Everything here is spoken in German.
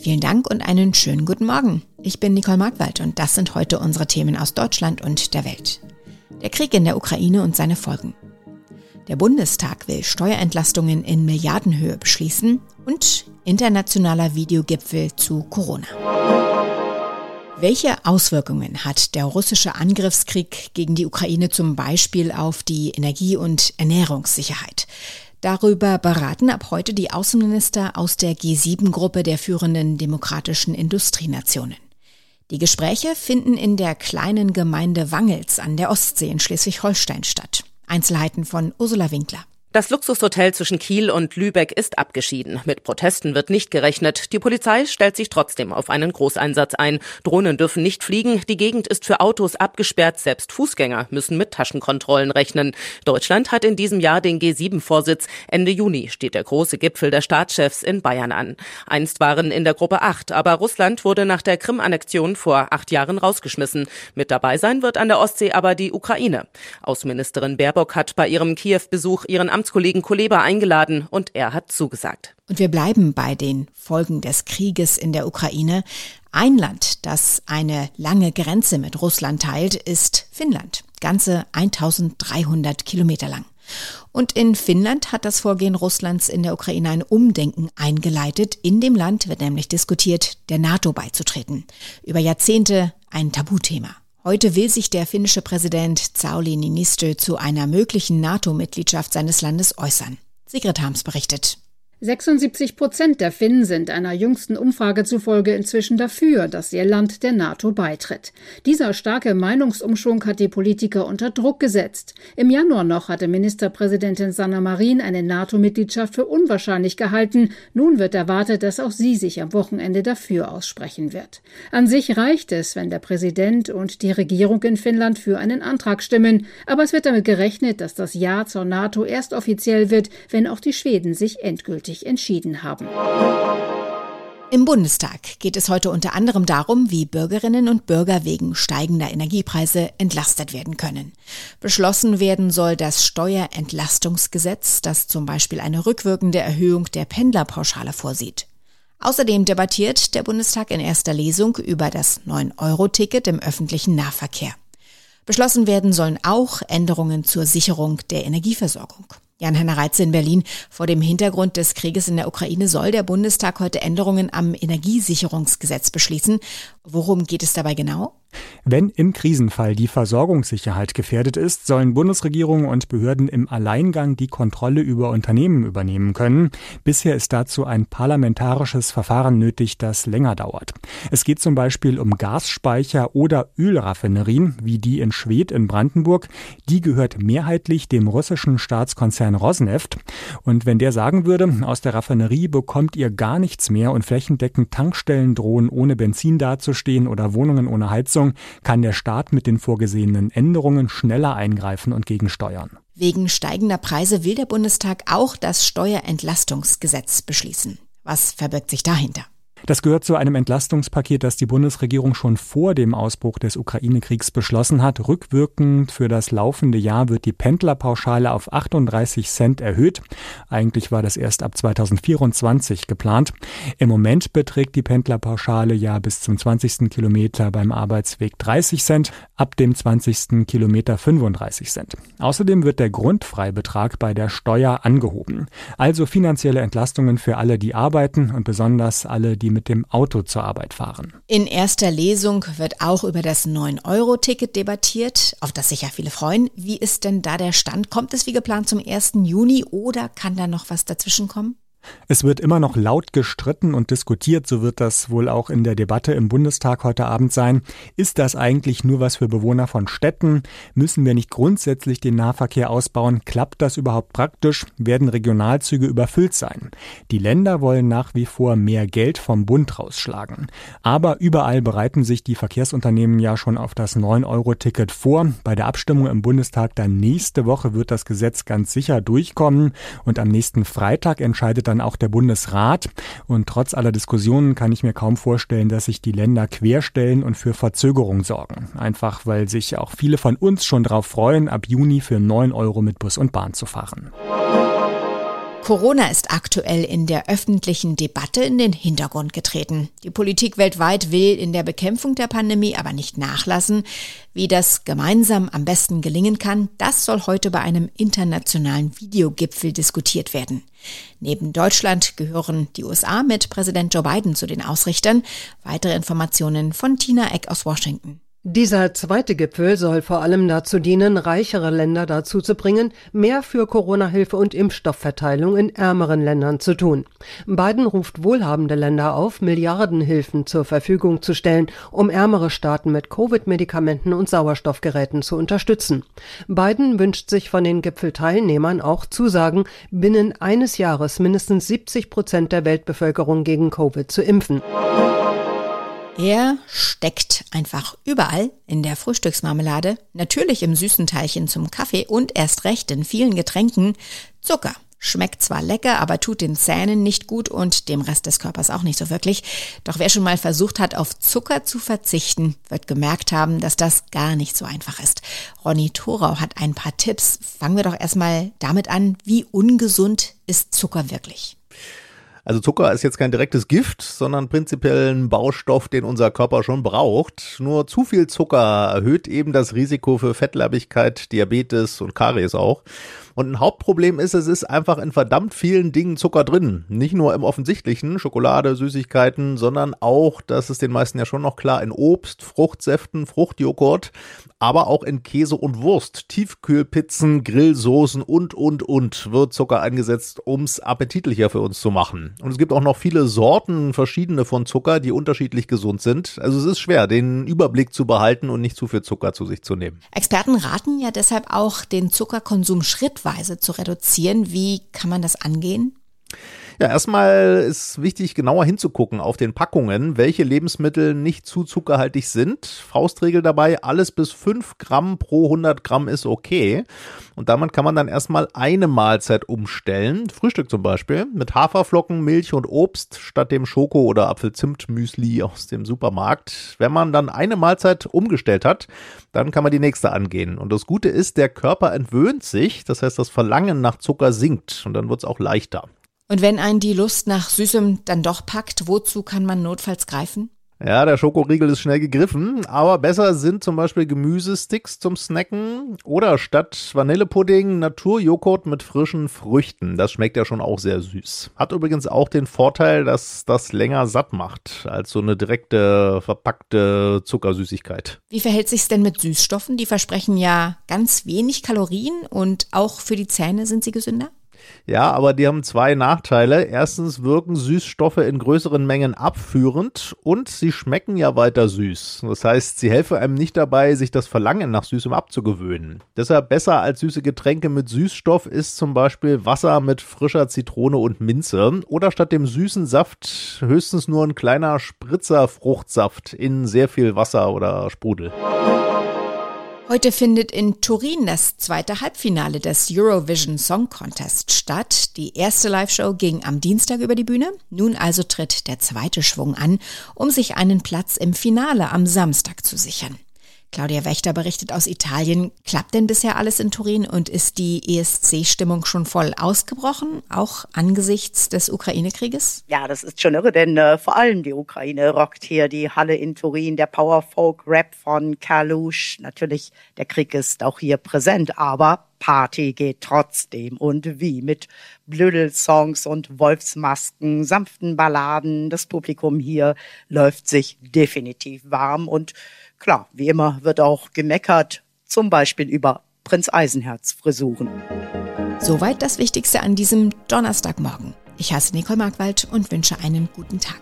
Vielen Dank und einen schönen guten Morgen. Ich bin Nicole Markwald und das sind heute unsere Themen aus Deutschland und der Welt. Der Krieg in der Ukraine und seine Folgen. Der Bundestag will Steuerentlastungen in Milliardenhöhe beschließen und internationaler Videogipfel zu Corona. Welche Auswirkungen hat der russische Angriffskrieg gegen die Ukraine zum Beispiel auf die Energie- und Ernährungssicherheit? Darüber beraten ab heute die Außenminister aus der G7-Gruppe der führenden demokratischen Industrienationen. Die Gespräche finden in der kleinen Gemeinde Wangels an der Ostsee in Schleswig-Holstein statt. Einzelheiten von Ursula Winkler. Das Luxushotel zwischen Kiel und Lübeck ist abgeschieden. Mit Protesten wird nicht gerechnet. Die Polizei stellt sich trotzdem auf einen Großeinsatz ein. Drohnen dürfen nicht fliegen. Die Gegend ist für Autos abgesperrt. Selbst Fußgänger müssen mit Taschenkontrollen rechnen. Deutschland hat in diesem Jahr den G7-Vorsitz. Ende Juni steht der große Gipfel der Staatschefs in Bayern an. Einst waren in der Gruppe acht, aber Russland wurde nach der Krim-Annexion vor acht Jahren rausgeschmissen. Mit dabei sein wird an der Ostsee aber die Ukraine. Außenministerin Baerbock hat bei ihrem Kiew-Besuch ihren Amtskollegen Kuleba eingeladen und er hat zugesagt. Und wir bleiben bei den Folgen des Krieges in der Ukraine. Ein Land, das eine lange Grenze mit Russland teilt, ist Finnland. Ganze 1300 Kilometer lang. Und in Finnland hat das Vorgehen Russlands in der Ukraine ein Umdenken eingeleitet. In dem Land wird nämlich diskutiert, der NATO beizutreten. Über Jahrzehnte ein Tabuthema. Heute will sich der finnische Präsident Sauli Niinistö zu einer möglichen NATO-Mitgliedschaft seines Landes äußern. Sigrid Harms berichtet. 76 Prozent der Finnen sind einer jüngsten Umfrage zufolge inzwischen dafür, dass ihr Land der NATO beitritt. Dieser starke Meinungsumschwung hat die Politiker unter Druck gesetzt. Im Januar noch hatte Ministerpräsidentin Sanna Marin eine NATO-Mitgliedschaft für unwahrscheinlich gehalten. Nun wird erwartet, dass auch sie sich am Wochenende dafür aussprechen wird. An sich reicht es, wenn der Präsident und die Regierung in Finnland für einen Antrag stimmen. Aber es wird damit gerechnet, dass das Ja zur NATO erst offiziell wird, wenn auch die Schweden sich endgültig endgültig entschieden haben. Im Bundestag geht es heute unter anderem darum, wie Bürgerinnen und Bürger wegen steigender Energiepreise entlastet werden können. Beschlossen werden soll das Steuerentlastungsgesetz, das zum Beispiel eine rückwirkende Erhöhung der Pendlerpauschale vorsieht. Außerdem debattiert der Bundestag in erster Lesung über das 9-Euro-Ticket im öffentlichen Nahverkehr. Beschlossen werden sollen auch Änderungen zur Sicherung der Energieversorgung. Jan-Henner Reitze in Berlin. Vor dem Hintergrund des Krieges in der Ukraine soll der Bundestag heute Änderungen am Energiesicherungsgesetz beschließen. Worum geht es dabei genau? Wenn im Krisenfall die Versorgungssicherheit gefährdet ist, sollen Bundesregierungen und Behörden im Alleingang die Kontrolle über Unternehmen übernehmen können. Bisher ist dazu ein parlamentarisches Verfahren nötig, das länger dauert. Es geht zum Beispiel um Gasspeicher oder Ölraffinerien, wie die in Schwedt in Brandenburg. Die gehört mehrheitlich dem russischen Staatskonzern Rosneft. Und wenn der sagen würde, aus der Raffinerie bekommt ihr gar nichts mehr und flächendeckend Tankstellen drohen ohne Benzin dazustehen oder Wohnungen ohne Heizung, Umsetzung kann der Staat mit den vorgesehenen Änderungen schneller eingreifen und gegensteuern. Wegen steigender Preise will der Bundestag auch das Steuerentlastungsgesetz beschließen. Was verbirgt sich dahinter? Das gehört zu einem Entlastungspaket, das die Bundesregierung schon vor dem Ausbruch des Ukraine-Kriegs beschlossen hat. Rückwirkend für das laufende Jahr wird die Pendlerpauschale auf 38 Cent erhöht. Eigentlich war das erst ab 2024 geplant. Im Moment beträgt die Pendlerpauschale ja bis zum 20. Kilometer beim Arbeitsweg 30 Cent, ab dem 20. Kilometer 35 Cent. Außerdem wird der Grundfreibetrag bei der Steuer angehoben. Also finanzielle Entlastungen für alle, die arbeiten und besonders alle, die die mit dem Auto zur Arbeit fahren. In erster Lesung wird auch über das 9-Euro-Ticket debattiert, auf das sich ja viele freuen. Wie ist denn da der Stand? Kommt es wie geplant zum 1. Juni oder kann da noch was dazwischen kommen? Es wird immer noch laut gestritten und diskutiert, so wird das wohl auch in der Debatte im Bundestag heute Abend sein. Ist das eigentlich nur was für Bewohner von Städten? Müssen wir nicht grundsätzlich den Nahverkehr ausbauen? Klappt das überhaupt praktisch? Werden Regionalzüge überfüllt sein? Die Länder wollen nach wie vor mehr Geld vom Bund rausschlagen. Aber überall bereiten sich die Verkehrsunternehmen ja schon auf das 9-Euro-Ticket vor. Bei der Abstimmung im Bundestag dann nächste Woche wird das Gesetz ganz sicher durchkommen und am nächsten Freitag entscheidet dann auch der Bundesrat. Und trotz aller Diskussionen kann ich mir kaum vorstellen, dass sich die Länder querstellen und für Verzögerung sorgen. Einfach weil sich auch viele von uns schon darauf freuen, ab Juni für 9 Euro mit Bus und Bahn zu fahren. Corona ist aktuell in der öffentlichen Debatte in den Hintergrund getreten. Die Politik weltweit will in der Bekämpfung der Pandemie aber nicht nachlassen. Wie das gemeinsam am besten gelingen kann, das soll heute bei einem internationalen Videogipfel diskutiert werden. Neben Deutschland gehören die USA mit Präsident Joe Biden zu den Ausrichtern. Weitere Informationen von Tina Eck aus Washington. Dieser zweite Gipfel soll vor allem dazu dienen, reichere Länder dazu zu bringen, mehr für Corona-Hilfe und Impfstoffverteilung in ärmeren Ländern zu tun. Biden ruft wohlhabende Länder auf, Milliardenhilfen zur Verfügung zu stellen, um ärmere Staaten mit Covid-Medikamenten und Sauerstoffgeräten zu unterstützen. Biden wünscht sich von den Gipfelteilnehmern auch Zusagen, binnen eines Jahres mindestens 70 Prozent der Weltbevölkerung gegen Covid zu impfen. Er steckt einfach überall in der Frühstücksmarmelade, natürlich im süßen Teilchen zum Kaffee und erst recht in vielen Getränken Zucker. Schmeckt zwar lecker, aber tut den Zähnen nicht gut und dem Rest des Körpers auch nicht so wirklich. Doch wer schon mal versucht hat, auf Zucker zu verzichten, wird gemerkt haben, dass das gar nicht so einfach ist. Ronny Thorau hat ein paar Tipps. Fangen wir doch erstmal damit an, wie ungesund ist Zucker wirklich? Also Zucker ist jetzt kein direktes Gift, sondern prinzipiell ein Baustoff, den unser Körper schon braucht. Nur zu viel Zucker erhöht eben das Risiko für Fettleibigkeit, Diabetes und Karies auch. Und ein Hauptproblem ist, es ist einfach in verdammt vielen Dingen Zucker drin. Nicht nur im offensichtlichen, Schokolade, Süßigkeiten, sondern auch, das ist den meisten ja schon noch klar, in Obst, Fruchtsäften, Fruchtjoghurt, aber auch in Käse und Wurst, Tiefkühlpizzen, Grillsoßen und, und, und wird Zucker eingesetzt, ums appetitlicher für uns zu machen. Und es gibt auch noch viele Sorten, verschiedene von Zucker, die unterschiedlich gesund sind. Also es ist schwer, den Überblick zu behalten und nicht zu viel Zucker zu sich zu nehmen. Experten raten ja deshalb auch, den Zuckerkonsum schrittweise zu reduzieren. Wie kann man das angehen? Ja, erstmal ist wichtig, genauer hinzugucken auf den Packungen, welche Lebensmittel nicht zu zuckerhaltig sind. Faustregel dabei, alles bis 5 Gramm pro 100 Gramm ist okay. Und damit kann man dann erstmal eine Mahlzeit umstellen. Frühstück zum Beispiel mit Haferflocken, Milch und Obst statt dem Schoko- oder Apfelzimtmüsli aus dem Supermarkt. Wenn man dann eine Mahlzeit umgestellt hat, dann kann man die nächste angehen. Und das Gute ist, der Körper entwöhnt sich. Das heißt, das Verlangen nach Zucker sinkt und dann wird es auch leichter. Und wenn einen die Lust nach Süßem dann doch packt, wozu kann man notfalls greifen? Ja, der Schokoriegel ist schnell gegriffen, aber besser sind zum Beispiel Gemüsesticks zum Snacken oder statt Vanillepudding Naturjoghurt mit frischen Früchten. Das schmeckt ja schon auch sehr süß. Hat übrigens auch den Vorteil, dass das länger satt macht als so eine direkte verpackte Zuckersüßigkeit. Wie verhält sich's denn mit Süßstoffen? Die versprechen ja ganz wenig Kalorien und auch für die Zähne sind sie gesünder? Ja, aber die haben zwei Nachteile. Erstens wirken Süßstoffe in größeren Mengen abführend und sie schmecken ja weiter süß. Das heißt, sie helfen einem nicht dabei, sich das Verlangen nach Süßem abzugewöhnen. Deshalb besser als süße Getränke mit Süßstoff ist zum Beispiel Wasser mit frischer Zitrone und Minze oder statt dem süßen Saft höchstens nur ein kleiner Spritzer Fruchtsaft in sehr viel Wasser oder Sprudel. Heute findet in Turin das zweite Halbfinale des Eurovision Song Contest statt. Die erste Live-Show ging am Dienstag über die Bühne. Nun also tritt der zweite Schwung an, um sich einen Platz im Finale am Samstag zu sichern. Claudia Wächter berichtet aus Italien. Klappt denn bisher alles in Turin und ist die ESC-Stimmung schon voll ausgebrochen, auch angesichts des Ukraine-Krieges? Ja, das ist schon irre, denn äh, vor allem die Ukraine rockt hier die Halle in Turin, der Power-Folk-Rap von Kalush. Natürlich, der Krieg ist auch hier präsent, aber Party geht trotzdem und wie mit Blödelsongs und Wolfsmasken, sanften Balladen. Das Publikum hier läuft sich definitiv warm und Klar, wie immer wird auch gemeckert, zum Beispiel über Prinz Eisenherz Frisuren. Soweit das Wichtigste an diesem Donnerstagmorgen. Ich heiße Nicole Markwald und wünsche einen guten Tag.